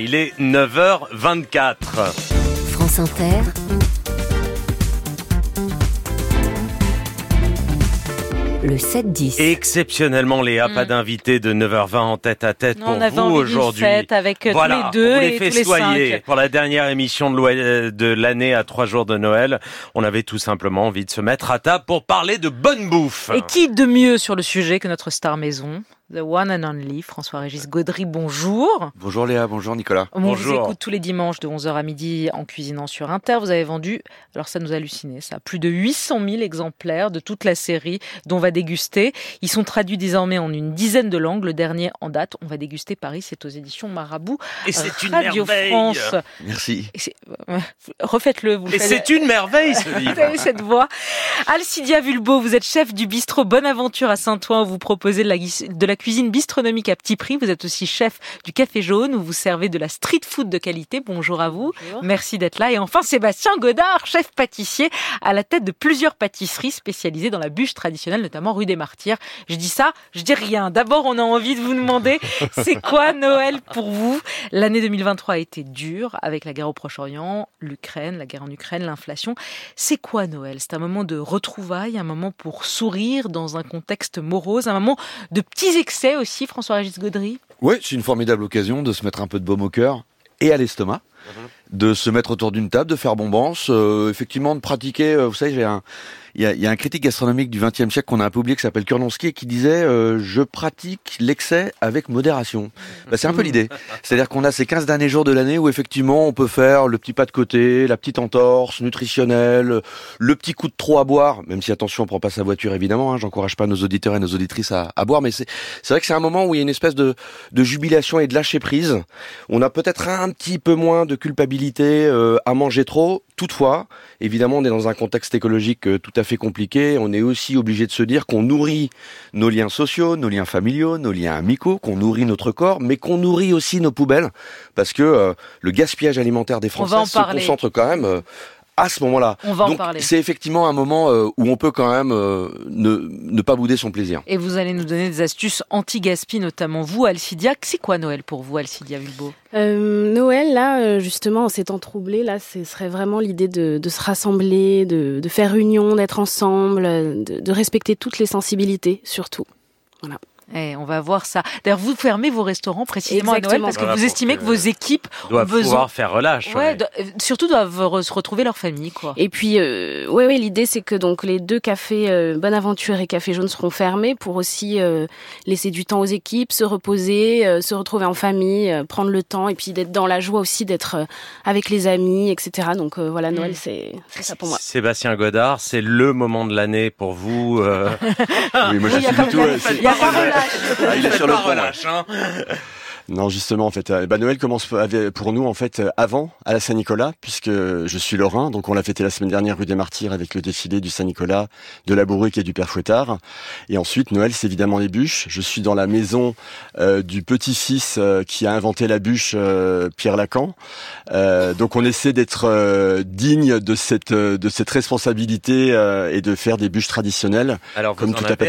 Il est 9h24. France Inter. Le 7-10. Exceptionnellement, Léa, pas Mm. d'invité de 9h20 en tête à tête Non, pour on avait vous aujourd'hui. fête avec euh, Voilà, tous les deux on les et fait tous les soyer cinq. pour la dernière émission euh, de l'année à trois jours de Noël. On avait tout simplement envie de se mettre à table pour parler de bonne bouffe. Et qui de mieux sur le sujet que notre star maison? The one and only, François-Régis Gaudry, bonjour. Bonjour Léa, bonjour Nicolas. On vous écoute tous les dimanches de 11h à midi en cuisinant sur Inter. Vous avez vendu, alors ça nous a halluciné, ça, plus de 800 000 exemplaires de toute la série dont on va déguster. Ils sont traduits désormais en une dizaine de langues. Le dernier en date, on va déguster Paris, c'est aux éditions Marabout. Et c'est une Radio merveille. France. Merci. Euh, Refaites-le, vous le Et faites. c'est une merveille ce Vous livre. avez cette voix. Alcidia Vulbo, vous êtes chef du bistrot Bonne Aventure à Saint-Ouen où vous proposez de la, de la cuisine bistronomique à petit prix. Vous êtes aussi chef du Café Jaune où vous servez de la street food de qualité. Bonjour à vous. Merci d'être là. Et enfin, Sébastien Godard, chef pâtissier à la tête de plusieurs pâtisseries spécialisées dans la bûche traditionnelle, notamment rue des Martyrs. Je dis ça, je dis rien. D'abord, on a envie de vous demander, c'est quoi Noël pour vous? L'année 2023 a été dure avec la guerre au Proche-Orient, l'Ukraine, la guerre en Ukraine, l'inflation. C'est quoi Noël? C'est un moment de retrouvailles, un moment pour sourire dans un contexte morose, un moment de petits aussi, François-Régis Gaudry? Ouais, c'est une formidable occasion de se mettre un peu de baume au cœur et à l'estomac, de se mettre autour d'une table, de faire bombance, euh, effectivement de pratiquer. euh, vous savez, j'ai un, il y a, y a un critique gastronomique du XXe siècle qu'on a un peu oublié qui s'appelle Kurlonsky et qui disait euh, je pratique l'excès avec modération. Bah, c'est un peu l'idée. C'est-à-dire qu'on a ces 15 derniers jours de l'année où effectivement on peut faire le petit pas de côté, la petite entorse nutritionnelle, le petit coup de trop à boire, même si attention on prend pas sa voiture évidemment. Hein, J'encourage pas nos auditeurs et nos auditrices à, à boire, mais c'est c'est vrai que c'est un moment où il y a une espèce de, de jubilation et de lâcher prise. On a peut-être un petit peu moins de culpabilité euh, à manger trop. Toutefois, évidemment, on est dans un contexte écologique euh, tout à fait compliqué. On est aussi obligé de se dire qu'on nourrit nos liens sociaux, nos liens familiaux, nos liens amicaux, qu'on nourrit notre corps, mais qu'on nourrit aussi nos poubelles, parce que euh, le gaspillage alimentaire des Français se concentre quand même euh, à ce moment-là. On va en parler. c'est effectivement un moment euh, où on peut quand même euh, ne, ne pas bouder son plaisir. Et vous allez nous donner des astuces anti-gaspi, notamment vous, Alcidia. C'est quoi Noël pour vous, Alcidia Vulbo Euh, Noël, là, justement, en ces temps troublés, là, ce serait vraiment l'idée de, de se rassembler, de, de faire union, d'être ensemble, de, de respecter toutes les sensibilités, surtout. Eh, on va voir ça. D'ailleurs, vous fermez vos restaurants précisément à Noël Exactement. parce que Voilà, vous estimez que- que vos équipes Doivent ont besoin- pouvoir faire relâche. ouais, ouais. do- euh, surtout doivent re- se retrouver leur famille, quoi. Et puis, euh, ouais, ouais, l'idée, c'est que donc les deux cafés euh, Bonne Aventure et Café Jaune seront fermés pour aussi euh, laisser du temps aux équipes, se reposer, euh, se retrouver en famille, euh, prendre le temps et puis d'être dans la joie aussi d'être euh, avec les amis, etc. Donc euh, voilà, Noël, Mm. c'est ça pour moi. Sébastien Godard, c'est le moment de l'année pour vous. euh, Oui, moi Oui, il y a relâche. Ah, il est sur le relâche, hein. Non, justement, en fait, euh, bah, Noël commence pour nous en fait euh, avant à la Saint-Nicolas, puisque je suis lorrain, donc on l'a fêté la semaine dernière rue des Martyrs avec le défilé du Saint-Nicolas, de la Bourrique et du Père Fouettard. Et ensuite, Noël, c'est évidemment les bûches. Je suis dans la maison euh, du petit-fils euh, qui a inventé la bûche, euh, Pierre Lacan. Euh, donc on essaie d'être euh, digne de cette euh, de cette responsabilité euh, et de faire des bûches traditionnelles, Alors, vous comme tout à fait.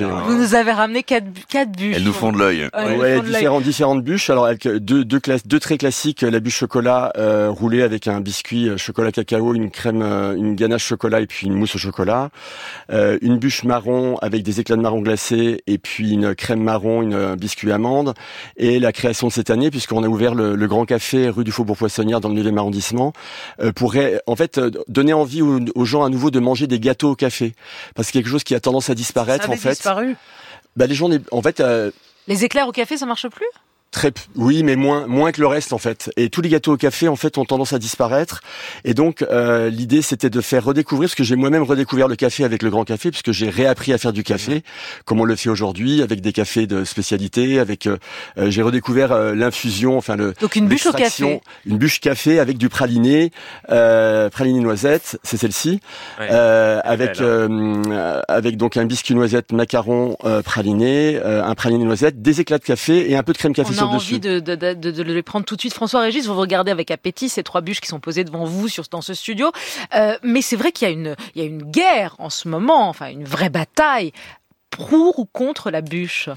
là, hein. Vous nous avez ramené quatre, quatre bûches. Elles nous font de l'œil. Ouais, Ouais, ils font de bûches. Alors, avec euh, deux, deux, classes, deux très classiques, la bûche chocolat euh, roulée avec un biscuit euh, chocolat cacao, une crème, euh, une ganache chocolat et puis une mousse au chocolat. Euh, une bûche marron avec des éclats de marron glacés et puis une crème marron, une, un biscuit amande. Et la création de cette année, puisqu'on a ouvert le, le Grand Café rue du Faubourg Poissonnière dans le 9e arrondissement, euh, pour ré- en fait euh, donner envie aux, aux gens à nouveau de manger des gâteaux au café. Parce que quelque chose qui a tendance à disparaître, Ça en avait fait. disparu. Bah, les gens, en fait, euh, Les éclairs au café, ça marche plus? Très, oui, mais moins, moins que le reste en fait. Et tous les gâteaux au café en fait ont tendance à disparaître. Et donc euh, l'idée c'était de faire redécouvrir, parce que j'ai moi-même redécouvert le café avec le Grand Café, puisque j'ai réappris à faire du café, comme on le fait aujourd'hui, avec des cafés de spécialité, avec euh, euh, j'ai redécouvert euh, l'infusion, enfin le Donc une bûche au café. une bûche café avec du praliné, euh, praliné noisette, c'est celle-ci, Ouais. euh, avec belle, euh, avec donc un biscuit noisette macaron euh, praliné, euh, un praliné noisette, des éclats de café et un peu de crème café On a envie de, de, de, de les prendre tout de suite. François Régis, vous regardez avec appétit ces trois bûches qui sont posées devant vous sur, dans ce studio. Euh, mais c'est vrai qu'il y a une, il y a une guerre en ce moment, enfin une vraie bataille pour ou contre la bûche?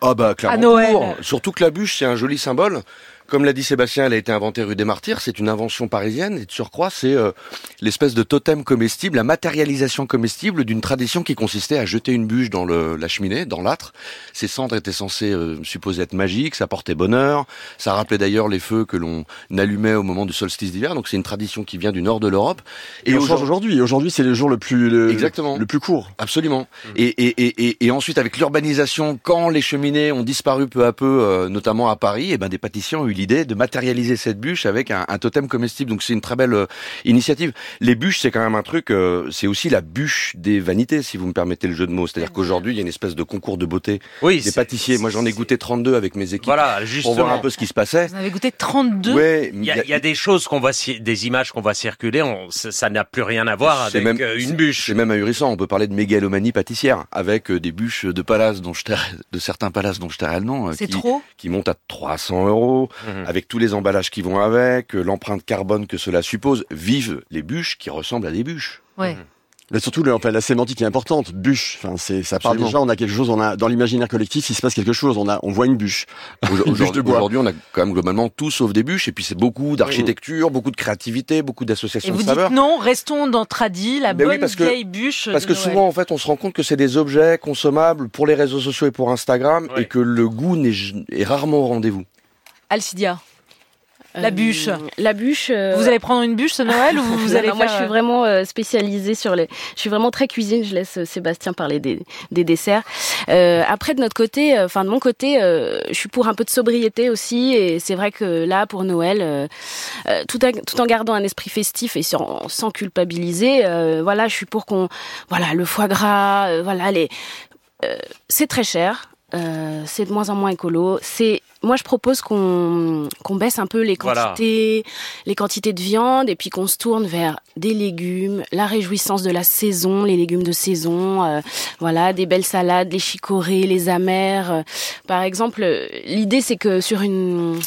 Ah bah clairement À Noël. pour. Surtout que la bûche c'est un joli symbole Comme l'a dit Sébastien, elle a été inventée rue des Martyrs. C'est une invention parisienne. Et de surcroît, c'est euh, l'espèce de totem comestible, la matérialisation comestible d'une tradition qui consistait à jeter une bûche dans le, la cheminée, dans l'âtre. Ces cendres étaient censées euh, supposer être magiques, ça portait bonheur. Ça rappelait d'ailleurs les feux que l'on allumait au moment du solstice d'hiver. Donc c'est une tradition qui vient du nord de l'Europe. Et, on change aujourd'hui. Aujourd'hui, c'est le jour le plus le, Exactement. le plus court. Absolument. Mmh. Et, et, et, et, ensuite, avec l'urbanisation, quand les cheminées ont disparu peu à peu, euh, notamment à Paris, et eh ben des pâtissiers ont eu l'idée de matérialiser cette bûche avec un, un totem comestible. Donc c'est une très belle euh, initiative. Les bûches, c'est quand même un truc. Euh, c'est aussi la bûche des vanités, si vous me permettez le jeu de mots. C'est-à-dire qu'aujourd'hui, il y a une espèce de concours de beauté oui, des pâtissiers. Moi, j'en ai goûté 32 avec mes équipes voilà, pour voir un peu ce qui se passait. Vous avez goûté 32 Ouais, il y, a, il y a des choses qu'on voit, des images qu'on voit circuler. On, ça n'a plus rien à voir avec même, une bûche. C'est même ahurissant. On peut parler de mégalomanie pâtissière avec des bûches de palaces dont je de certains palaces dont je tairai le nom. C'est qui, trop. Qui montent à 300 euros Mhm. avec tous les emballages qui vont avec, l'empreinte carbone que cela suppose. Vive les bûches qui ressemblent à des bûches. Ouais. Mhm. Mais surtout, le, enfin, la sémantique est importante. Bûche, enfin, c'est, ça part Absolument. déjà. On a quelque chose. On a dans l'imaginaire collectif, il se passe quelque chose. On a, on voit une bûche. Aujourd'hui, on a quand même globalement tout sauf des bûches. Et puis c'est beaucoup d'architecture, beaucoup de créativité, beaucoup Et d'associations vous de dites saveurs. non, restons dans Tradi, la Ben oui, bonne parce que- vieille bûche. Parce que Noël. souvent, en fait, on se rend compte que c'est des objets consommables pour les réseaux sociaux et pour Instagram, Ouais. et que le goût n'est, est rarement au rendez-vous. Alcidia, La bûche. Euh, La bûche. euh, vous allez prendre une bûche ce Noël ou vous allez non, moi, je suis euh, vraiment spécialisée sur les. Je suis vraiment très cuisine. Je laisse Sébastien parler des, des desserts. Euh, après, de notre côté, enfin de mon côté, je suis pour un peu de sobriété aussi. Et c'est vrai que là, pour Noël, tout, en- tout en gardant un esprit festif et sans, sans culpabiliser, voilà, je suis pour qu'on, voilà, le foie gras, voilà, les. c'est très cher. Euh, c'est de moins en moins écolo. C'est moi je propose qu'on qu'on baisse un peu les Voilà. quantités, les quantités de viande et puis qu'on se tourne vers des légumes, la réjouissance de la saison, les légumes de saison, euh, voilà, des belles salades, les chicorées, les amers. euh. Par exemple, euh, l'idée c'est que sur une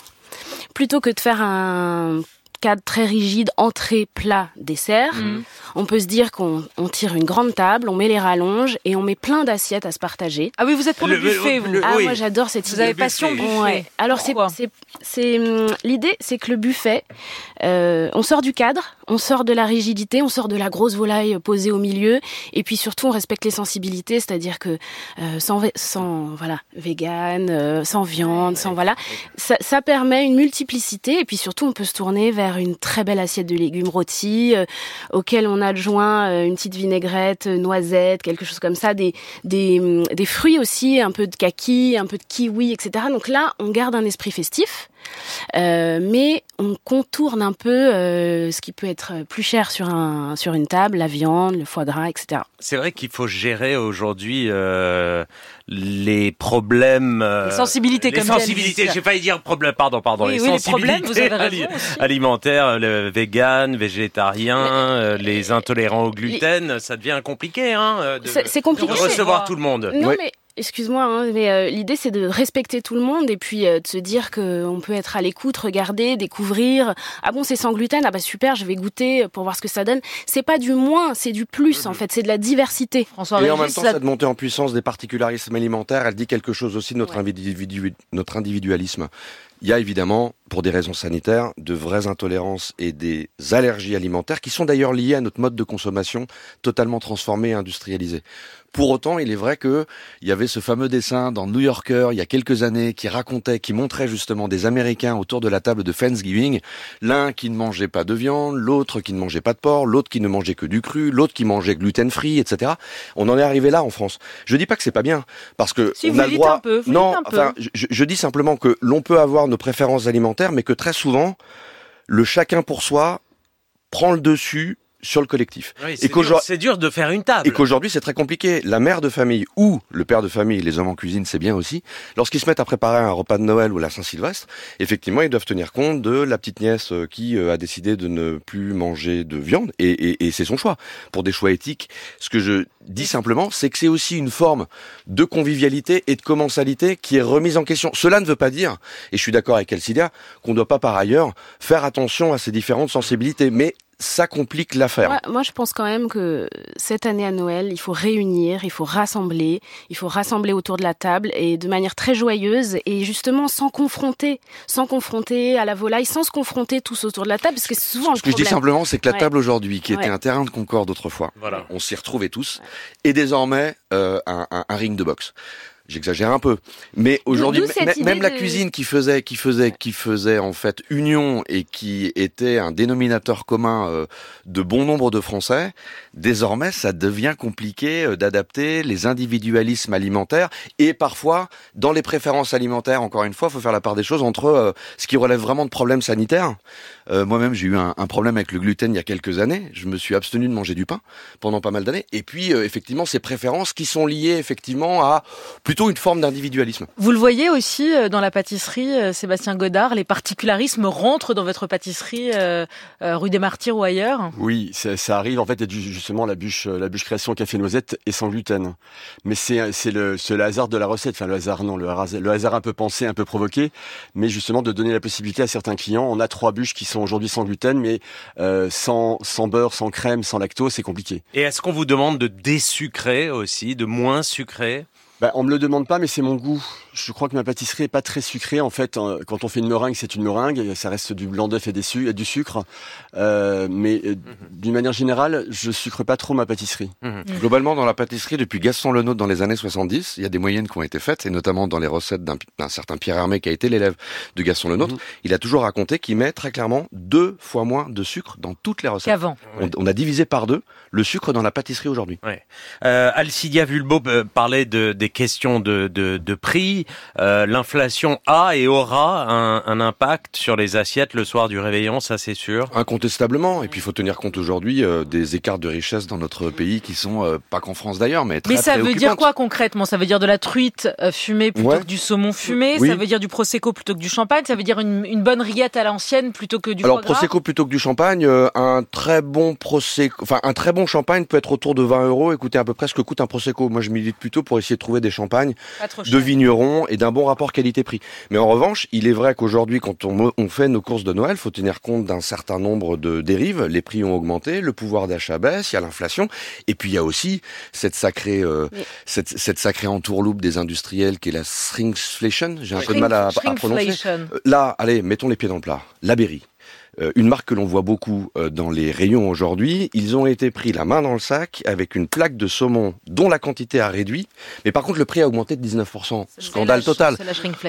plutôt que de faire un cadre très rigide entrée plat dessert, Mhm. on peut se dire qu'on on tire une grande table, on met les rallonges et on met plein d'assiettes à se partager. Ah oui, vous êtes pour le, Le- buffet, vous. le- Ah, oui. moi j'adore cette Vous idée. avez buffet. passion buffet. Ouais. Alors c'est Pourquoi c'est c'est hum, l'idée c'est que le buffet euh, on sort du cadre, on sort de la rigidité, on sort de la grosse volaille posée au milieu et puis surtout on respecte les sensibilités, c'est-à-dire que euh, sans sans voilà, vegan, euh, sans viande, sans voilà, ça, ça permet une multiplicité et puis surtout on peut se tourner vers une très belle assiette de légumes rôtis euh, auquel on adjoint euh, une petite vinaigrette, euh, noisette, quelque chose comme ça, des des hum, des fruits aussi, un peu de kaki, un peu de kiwi, etc. Donc là, on garde un esprit festif. Euh, mais on contourne un peu euh, ce qui peut être plus cher sur un sur une table, la viande, le foie gras, etc. C'est vrai qu'il faut gérer aujourd'hui euh, les problèmes, euh, Les sensibilités, les comme dit sensibilités. Alice. J'ai failli dire problème, pardon, pardon. Oui, les oui, les problèmes, vous avez sensibilités raison aussi. alimentaires, le vegan, végétarien, euh, les intolérants au gluten, ça devient compliqué, hein, de, C'est c'est de compliqué. recevoir tout le monde. Non mais excuse-moi, hein, mais euh, l'idée c'est de respecter tout le monde et puis euh, de se dire que on peut être à l'écoute, regarder, découvrir. Ah bon, c'est sans gluten, ah bah super, je vais goûter pour voir ce que ça donne. C'est pas du moins, c'est du plus en fait, c'est de la diversité. François Et en même temps, ça- cette montée en puissance des particularismes alimentaires, elle dit quelque chose aussi de notre, Ouais. individu- notre individualisme. Il y a évidemment, pour des raisons sanitaires, de vraies intolérances et des allergies alimentaires qui sont d'ailleurs liées à notre mode de consommation totalement transformé et industrialisé. Pour autant, il est vrai que il y avait ce fameux dessin dans New Yorker il y a quelques années qui racontait, qui montrait justement des Américains autour de la table de Thanksgiving, l'un qui ne mangeait pas de viande, l'autre qui ne mangeait pas de porc, l'autre qui ne mangeait que du cru, l'autre qui mangeait gluten free, etc. On en est arrivé là en France. Je dis pas que c'est pas bien, parce que Si, on vous a le droit. un peu, vous non, un peu. enfin, je, je dis simplement que l'on peut avoir nos préférences alimentaires, mais que très souvent, le chacun pour soi prend le dessus sur le collectif. Oui, c'est, dur, c'est dur de faire une table. Et qu'aujourd'hui, c'est très compliqué. La mère de famille ou le père de famille, les hommes en cuisine, c'est bien aussi. Lorsqu'ils se mettent à préparer un repas de Noël ou la Saint-Sylvestre, effectivement, ils doivent tenir compte de la petite nièce euh, qui euh, a décidé de ne plus manger de viande. Et, et- et c'est son choix. Pour des choix éthiques, ce que je dis simplement, c'est que c'est aussi une forme de convivialité et de commensalité qui est remise en question. Cela ne veut pas dire, et je suis d'accord avec Elcidia, qu'on ne doit pas par ailleurs faire attention à ces différentes sensibilités. Mais ça complique l'affaire. Moi, moi, je pense quand même que cette année à Noël, il faut réunir, il faut rassembler, il faut rassembler autour de la table et de manière très joyeuse et justement sans confronter, sans confronter à la volaille, sans se confronter tous autour de la table, parce que c'est souvent Ce le que je dis simplement, c'est que la Ouais. table aujourd'hui, qui était Ouais. un terrain de concorde autrefois, Voilà. on s'y retrouvait tous, et désormais euh, un, un- un ring de boxe. J'exagère un peu, mais aujourd'hui, même la de- cuisine qui faisait, qui faisait, qui faisait en fait union et qui était un dénominateur commun euh, de bon nombre de Français, désormais, ça devient compliqué euh, d'adapter les individualismes alimentaires et parfois dans les préférences alimentaires. Encore une fois, faut faire la part des choses entre euh, ce qui relève vraiment de problèmes sanitaires. Euh, Moi-même, j'ai eu un, un problème avec le gluten il y a quelques années. Je me suis abstenu de manger du pain pendant pas mal d'années. Et puis, euh, effectivement, ces préférences qui sont liées effectivement à plutôt une forme d'individualisme. Vous le voyez aussi euh, dans la pâtisserie, euh, Sébastien Godard, les particularismes rentrent dans votre pâtisserie euh, euh, rue des Martyrs ou ailleurs Oui, ça, ça arrive. En fait, il y a du- justement la bûche, la bûche création café noisette et sans gluten. Mais c'est c'est le, c'est le hasard de la recette. Enfin, le hasard, non, le hasard, le hasard un peu pensé, un peu provoqué. Mais justement, de donner la possibilité à certains clients. On a trois bûches qui sont aujourd'hui sans gluten, mais euh, sans, sans beurre, sans crème, sans lactose, c'est compliqué. Et est-ce qu'on vous demande de désucrer aussi, de moins sucrer? Bah, on me le demande pas, mais c'est mon goût. Je crois que ma pâtisserie est pas très sucrée. En fait, euh, quand on fait une meringue, c'est une meringue. Ça reste du blanc d'œuf et, des du sucre. Euh, mais euh, d'une manière générale, je sucre pas trop ma pâtisserie. Globalement, dans la pâtisserie, depuis Gaston Lenôtre dans les années 70, il y a des moyennes qui ont été faites, et notamment dans les recettes d'un d'un certain Pierre Hermé qui a été l'élève de Gaston Lenôtre. Mhm. Il a toujours raconté qu'il met très clairement deux fois moins de sucre dans toutes les recettes. qu'avant. On, on a divisé par deux le sucre dans la pâtisserie aujourd'hui. Euh, Alcidia Vulbo euh, parlait de, des questions de, de, de prix. Euh, L'inflation a et aura un, un impact sur les assiettes le soir du réveillon, ça c'est sûr. Incontestablement. Et puis il faut tenir compte aujourd'hui euh, des écarts de richesse dans notre pays qui sont euh, pas qu'en France d'ailleurs, mais très Mais ça veut dire quoi concrètement? Ça veut dire de la truite fumée plutôt Ouais. que du saumon fumé? Oui. Ça veut dire du prosecco plutôt que du champagne? Ça veut dire une, une bonne rillette à l'ancienne plutôt que du Alors foie gras? prosecco plutôt que du champagne, euh, un très bon prosecco, enfin un très bon champagne peut être autour de 20 euros. Écoutez à peu près ce que coûte un prosecco. Moi je milite plutôt pour essayer de trouver des champagnes de cher. Et d'un bon rapport qualité-prix. Mais en revanche, il est vrai qu'aujourd'hui, quand on, on fait nos courses de Noël, faut tenir compte d'un certain nombre de dérives. Les prix ont augmenté, le pouvoir d'achat baisse, il y a l'inflation, et puis il y a aussi cette sacrée, euh, cette, cette sacrée entourloupe des industriels qui est la shrinkflation. J'ai un peu de mal à, à prononcer. Shrinkflation. Euh, Là, allez, mettons les pieds dans le plat. La Berry. Euh, une marque que l'on voit beaucoup euh, dans les rayons aujourd'hui, ils ont été pris la main dans le sac avec une plaque de saumon dont la quantité a réduit, mais par contre le prix a augmenté de 19%. C'est Scandale la- total.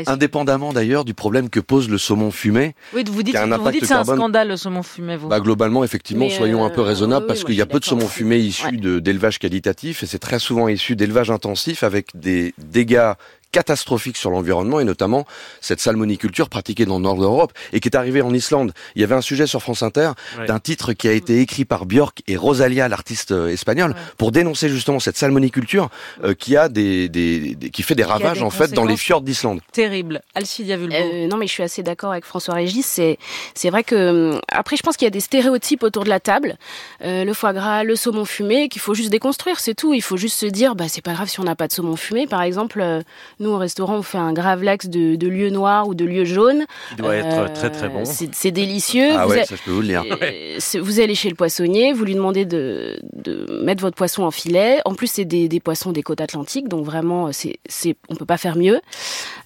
Indépendamment d'ailleurs du problème que pose le saumon fumé, Oui, vous dites, vous dites c'est un scandale le saumon fumé, vous. bah globalement effectivement Mais, soyons un peu euh, raisonnables oui, parce oui, qu'il y a peu de saumon fumé issu Ouais. d'élevage qualitatif et c'est très souvent issu d'élevage intensif avec des dégâts catastrophiques sur l'environnement et notamment cette salmoniculture pratiquée dans le nord de l'Europe et qui est arrivée en Islande. Il y avait un sujet sur France Inter Ouais. d'un titre qui a été écrit par Björk et Rosalia, l'artiste euh, espagnole, Ouais. pour dénoncer justement cette salmoniculture euh, qui a des, des- des- qui fait des ravages des en fait dans les fjords d'Islande. Terrible. Alcidia Vulbo. Euh, non, mais je suis assez d'accord avec François Régis. C'est, c'est vrai que hum, après, je pense qu'il y a des stéréotypes autour de la table. Euh, le foie gras, le saumon fumé, qu'il faut juste déconstruire, c'est tout. Il faut juste se dire, bah c'est pas grave si on n'a pas de saumon fumé. Par exemple, euh, nous au restaurant, on fait un gravlax de, de lieu noir ou de lieu jaune. Il doit être Euh, très très bon. C'est, délicieux. Ah Vous ouais, a- ça je peux vous le dire. euh, vous allez chez le poissonnier, vous lui demandez de, de mettre votre poisson en filet. En plus, c'est des, des poissons des côtes atlantiques, donc vraiment, c'est, c'est, on peut pas faire mieux.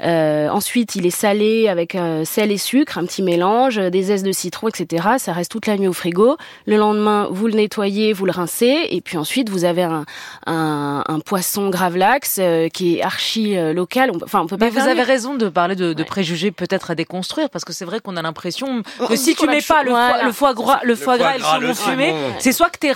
Euh, ensuite, il est salé avec euh, sel et sucre, un petit mélange, des zestes de citron, etc. Ça reste toute la nuit au frigo. Le lendemain, vous le nettoyez, vous le rincez, et puis ensuite, vous avez un, un, un poisson gravlax qui est archi euh, local. On, peut- enfin, on peut pas Mais vous avez raison de parler de, de Ouais. préjugés peut-être à déconstruire parce que c'est vrai qu'on a l'impression On que si tu mets pas le foie, voilà. le foie gras, le foie gras et le gras, saumon le fumé, c'est soit que t'es.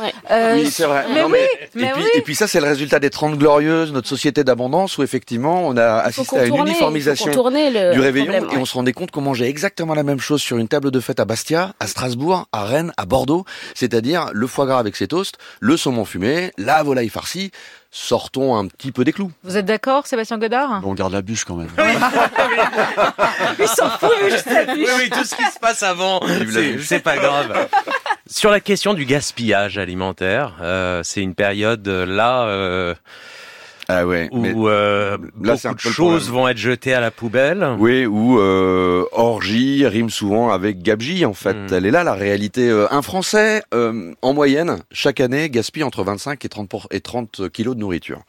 Ouais. euh, Oui, c'est vrai. Mais Non, Et mais puis, oui. et puis ça, c'est le résultat des 30 glorieuses, notre société d'abondance, où effectivement, on a assisté à une uniformisation le du réveillon problème, et ouais. on se rendait compte qu'on mangeait exactement la même chose sur une table de fête à Bastia, à Strasbourg, à Rennes, à Bordeaux, c'est-à-dire le foie gras avec ses toasts, le saumon fumé, la volaille farcie. Sortons un petit peu des clous. Vous êtes d'accord, Sébastien Godard? Bon, on garde la bûche quand même. Il s'en fout, juste sa Oui, oui, tout ce qui se passe avant, la c'est pas grave. Sur la question du gaspillage alimentaire, euh, c'est une période euh, là. euh, Ah ouais. mais- où euh, Là, c'est un beaucoup de choses vont être jetées à la poubelle. Oui, ou euh, orgie rime souvent avec gabegie en fait. Mm. Elle est là la réalité. Euh, un Français, euh, en moyenne, chaque année, gaspille entre 25 et 30, pour- et 30 kilos de nourriture.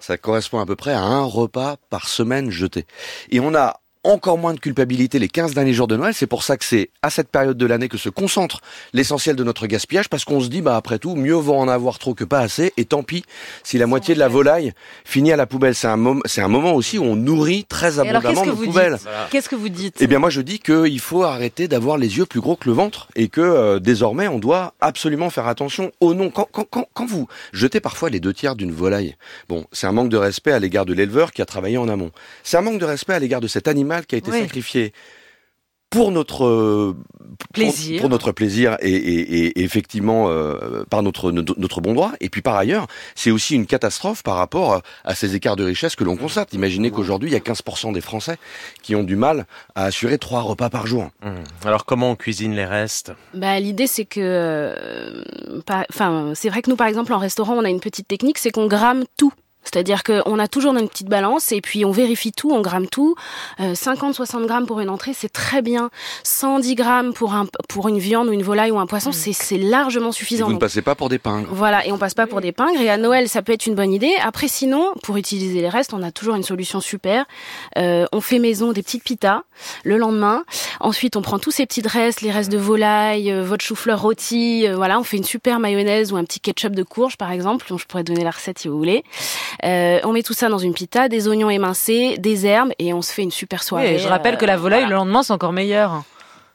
Ça correspond à peu près à un repas par semaine jeté. Et on a encore moins de culpabilité les 15 derniers jours de Noël. C'est pour ça que c'est à cette période de l'année que se concentre l'essentiel de notre gaspillage parce qu'on se dit, bah, après tout, mieux vaut en avoir trop que pas assez. Et tant pis si la moitié de la volaille finit à la poubelle. C'est un, mom- c'est un moment aussi où on nourrit très abondamment nos poubelles. Qu'est-ce que vous dites? Eh bien, moi, je dis qu'il faut arrêter d'avoir les yeux plus gros que le ventre et que euh, désormais, on doit absolument faire attention au nom. Quand, quand, quand, quand vous jetez parfois les deux tiers d'une volaille, bon, c'est un manque de respect à l'égard de l'éleveur qui a travaillé en amont. C'est un manque de respect à l'égard de cet animal qui a été Oui. sacrifié pour notre pour- Plaisir. pour, notre plaisir et, et- et effectivement euh, par notre, notre bon droit. Et puis par ailleurs, c'est aussi une catastrophe par rapport à ces écarts de richesse que l'on constate. Imaginez qu'aujourd'hui, il y a 15% des Français qui ont du mal à assurer trois repas par jour. Hum. Alors comment on cuisine les restes? Bah, l'idée c'est que, euh, enfin, c'est vrai que nous par exemple en restaurant on a une petite technique, c'est qu'on gramme tout. C'est-à-dire qu'on a toujours une petite balance et puis on vérifie tout, on gramme tout. Euh, 50-60 grammes pour une entrée, c'est très bien. 110 grammes pour, un, pour une viande ou une volaille ou un poisson, Mm. c'est c'est largement Et suffisant. vous ne Donc, passez pas pour des pingres. voilà, et on passe pas pour des pingres. Et à Noël, ça peut être une bonne idée. Après, sinon, pour utiliser les restes, on a toujours une solution super. Euh, on fait maison des petites pitas le lendemain. Ensuite, on prend tous ces petits restes, les restes de volaille, euh, votre chou-fleur rôti. euh, voilà, on fait une super mayonnaise ou un petit ketchup de courge, par exemple. dont Je pourrais donner la recette si vous voulez. Euh, on met tout ça dans une pita, des oignons émincés, des herbes, et on se fait une super soirée. Oui, je rappelle Euh, que la volaille, voilà. le lendemain, c'est encore meilleur.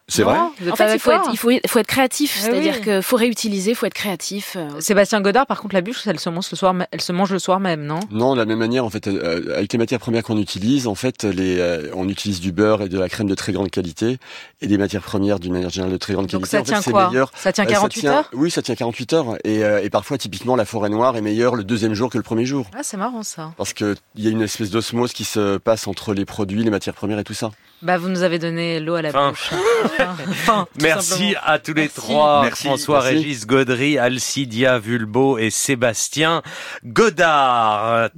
C'est vrai En fait, il faut, être, il, faut, il faut être créatif, Eh c'est-à-dire oui. qu'il faut réutiliser, il faut être créatif. euh. Sébastien Godard, par contre, la bûche, elle se mange le soir, elle se mange le soir même, non? Non, de la même manière, en fait, euh, avec les matières premières qu'on utilise, en fait, les, euh, on utilise du beurre et de la crème de très grande qualité et des matières premières d'une manière générale de très grande Donc qualité. ça en fait, tient quoi? meilleur. Ça tient Euh, 48 tient- heures? Oui, ça tient 48 heures. Et, euh, et parfois, typiquement, la forêt noire est meilleure le deuxième jour que le premier jour. Ah, c'est marrant ça. Parce qu'il y a une espèce d'osmose qui se passe entre les produits, les matières premières et tout ça. Bah, vous nous avez donné l'eau à la Fin. bouche. Enfin, Merci simplement. à tous les Merci. trois, Merci. François Merci. Régis Gaudry, Alcidia Vulbo et Sébastien Godard.